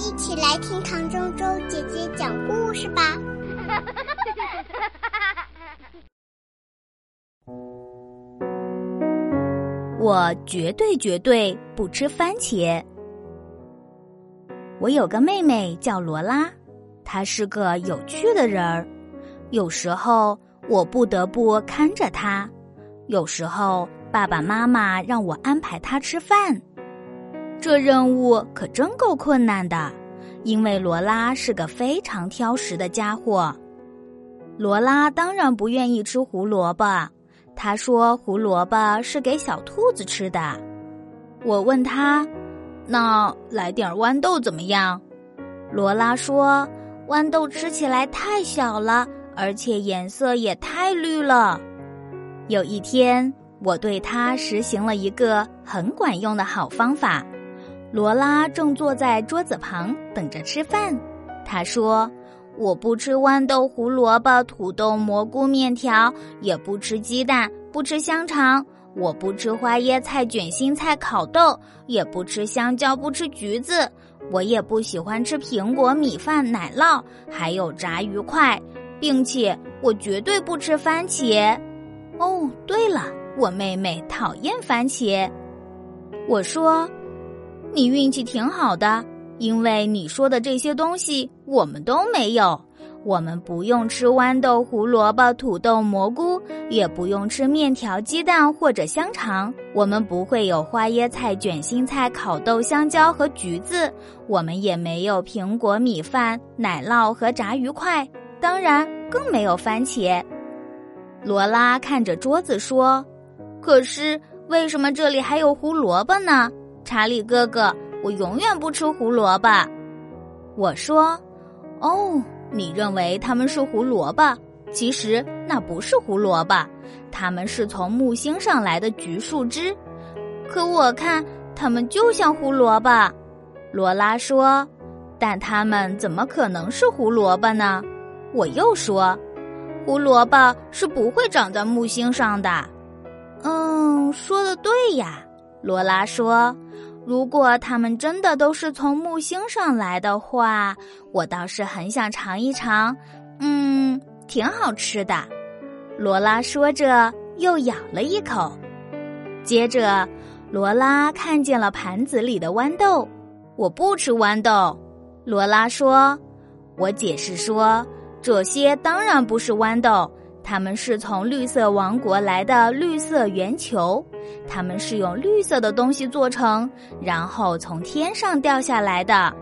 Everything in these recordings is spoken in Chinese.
一起来听唐周周姐姐讲故事吧。我绝对绝对不吃番茄。我有个妹妹叫罗拉，她是个有趣的人儿。有时候我不得不看着她，有时候爸爸妈妈让我安排她吃饭。这任务可真够困难的，因为罗拉是个非常挑食的家伙。罗拉当然不愿意吃胡萝卜。他说：“胡萝卜是给小兔子吃的。”我问他：“那来点豌豆怎么样？”罗拉说：“豌豆吃起来太小了，而且颜色也太绿了。”有一天，我对他实行了一个很管用的好方法。罗拉正坐在桌子旁等着吃饭。他说。我不吃豌豆、胡萝卜、土豆、蘑菇、面条，也不吃鸡蛋，不吃香肠。我不吃花椰菜、卷心菜、烤豆，也不吃香蕉，不吃橘子。我也不喜欢吃苹果、米饭、奶酪，还有炸鱼块，并且我绝对不吃番茄。哦，对了，我妹妹讨厌番茄。我说，你运气挺好的。因为你说的这些东西我们都没有，我们不用吃豌豆、胡萝卜、土豆、蘑菇，也不用吃面条、鸡蛋或者香肠。我们不会有花椰菜、卷心菜、烤豆、香蕉和橘子，我们也没有苹果、米饭、奶酪和炸鱼块，当然更没有番茄。罗拉看着桌子说：“可是为什么这里还有胡萝卜呢？”查理哥哥。我永远不吃胡萝卜，我说：“哦，你认为它们是胡萝卜？其实那不是胡萝卜，它们是从木星上来的橘树枝。可我看它们就像胡萝卜。”罗拉说：“但它们怎么可能是胡萝卜呢？”我又说：“胡萝卜是不会长在木星上的。”嗯，说的对呀，罗拉说。如果它们真的都是从木星上来的话，我倒是很想尝一尝。嗯，挺好吃的。罗拉说着，又咬了一口。接着，罗拉看见了盘子里的豌豆。我不吃豌豆，罗拉说。我解释说，这些当然不是豌豆。它们是从绿色王国来的绿色圆球，它们是用绿色的东西做成，然后从天上掉下来的。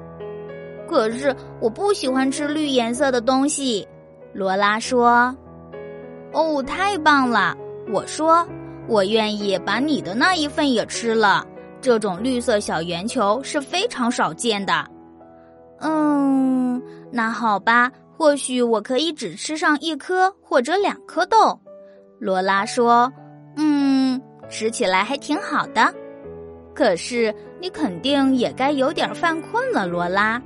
可是我不喜欢吃绿颜色的东西，罗拉说。哦，太棒了！我说，我愿意把你的那一份也吃了。这种绿色小圆球是非常少见的。嗯，那好吧。或许我可以只吃上一颗或者两颗豆，罗拉说：“嗯，吃起来还挺好的。可是你肯定也该有点犯困了，罗拉。”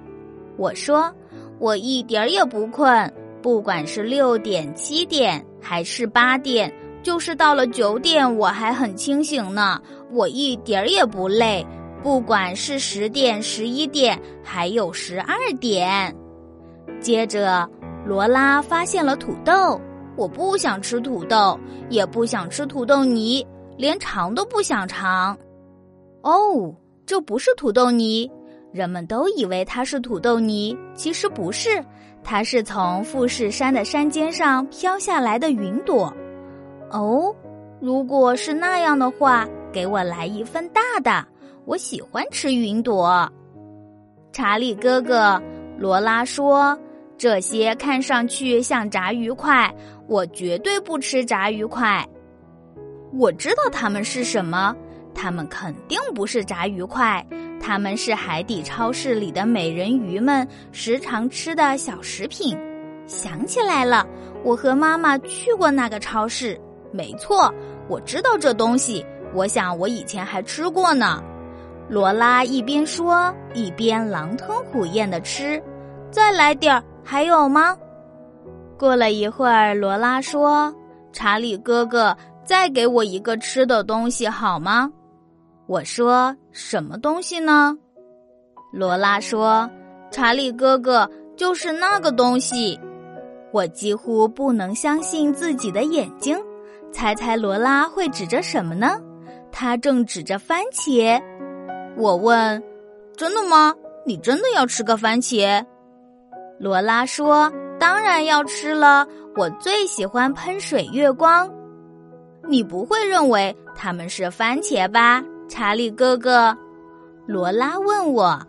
我说：“我一点也不困，不管是六点、七点还是八点，就是到了九点我还很清醒呢。我一点儿也不累，不管是十点、十一点，还有十二点。”接着，罗拉发现了土豆。我不想吃土豆，也不想吃土豆泥，连尝都不想尝。哦，这不是土豆泥，人们都以为它是土豆泥，其实不是，它是从富士山的山尖上飘下来的云朵。哦，如果是那样的话，给我来一份大的，我喜欢吃云朵。查理哥哥，罗拉说。这些看上去像炸鱼块，我绝对不吃炸鱼块。我知道它们是什么，它们肯定不是炸鱼块，它们是海底超市里的美人鱼们时常吃的小食品。想起来了，我和妈妈去过那个超市。没错，我知道这东西。我想我以前还吃过呢。罗拉一边说，一边狼吞虎咽的吃。再来点儿。还有吗？过了一会儿，罗拉说：“查理哥哥，再给我一个吃的东西好吗？”我说：“什么东西呢？”罗拉说：“查理哥哥就是那个东西。我几乎不能相信自己的眼睛。猜猜罗拉会指着什么呢？他正指着番茄。我问：“真的吗？你真的要吃个番茄？”罗拉说：“当然要吃了，我最喜欢喷水月光。”你不会认为他们是番茄吧，查理哥哥？罗拉问我。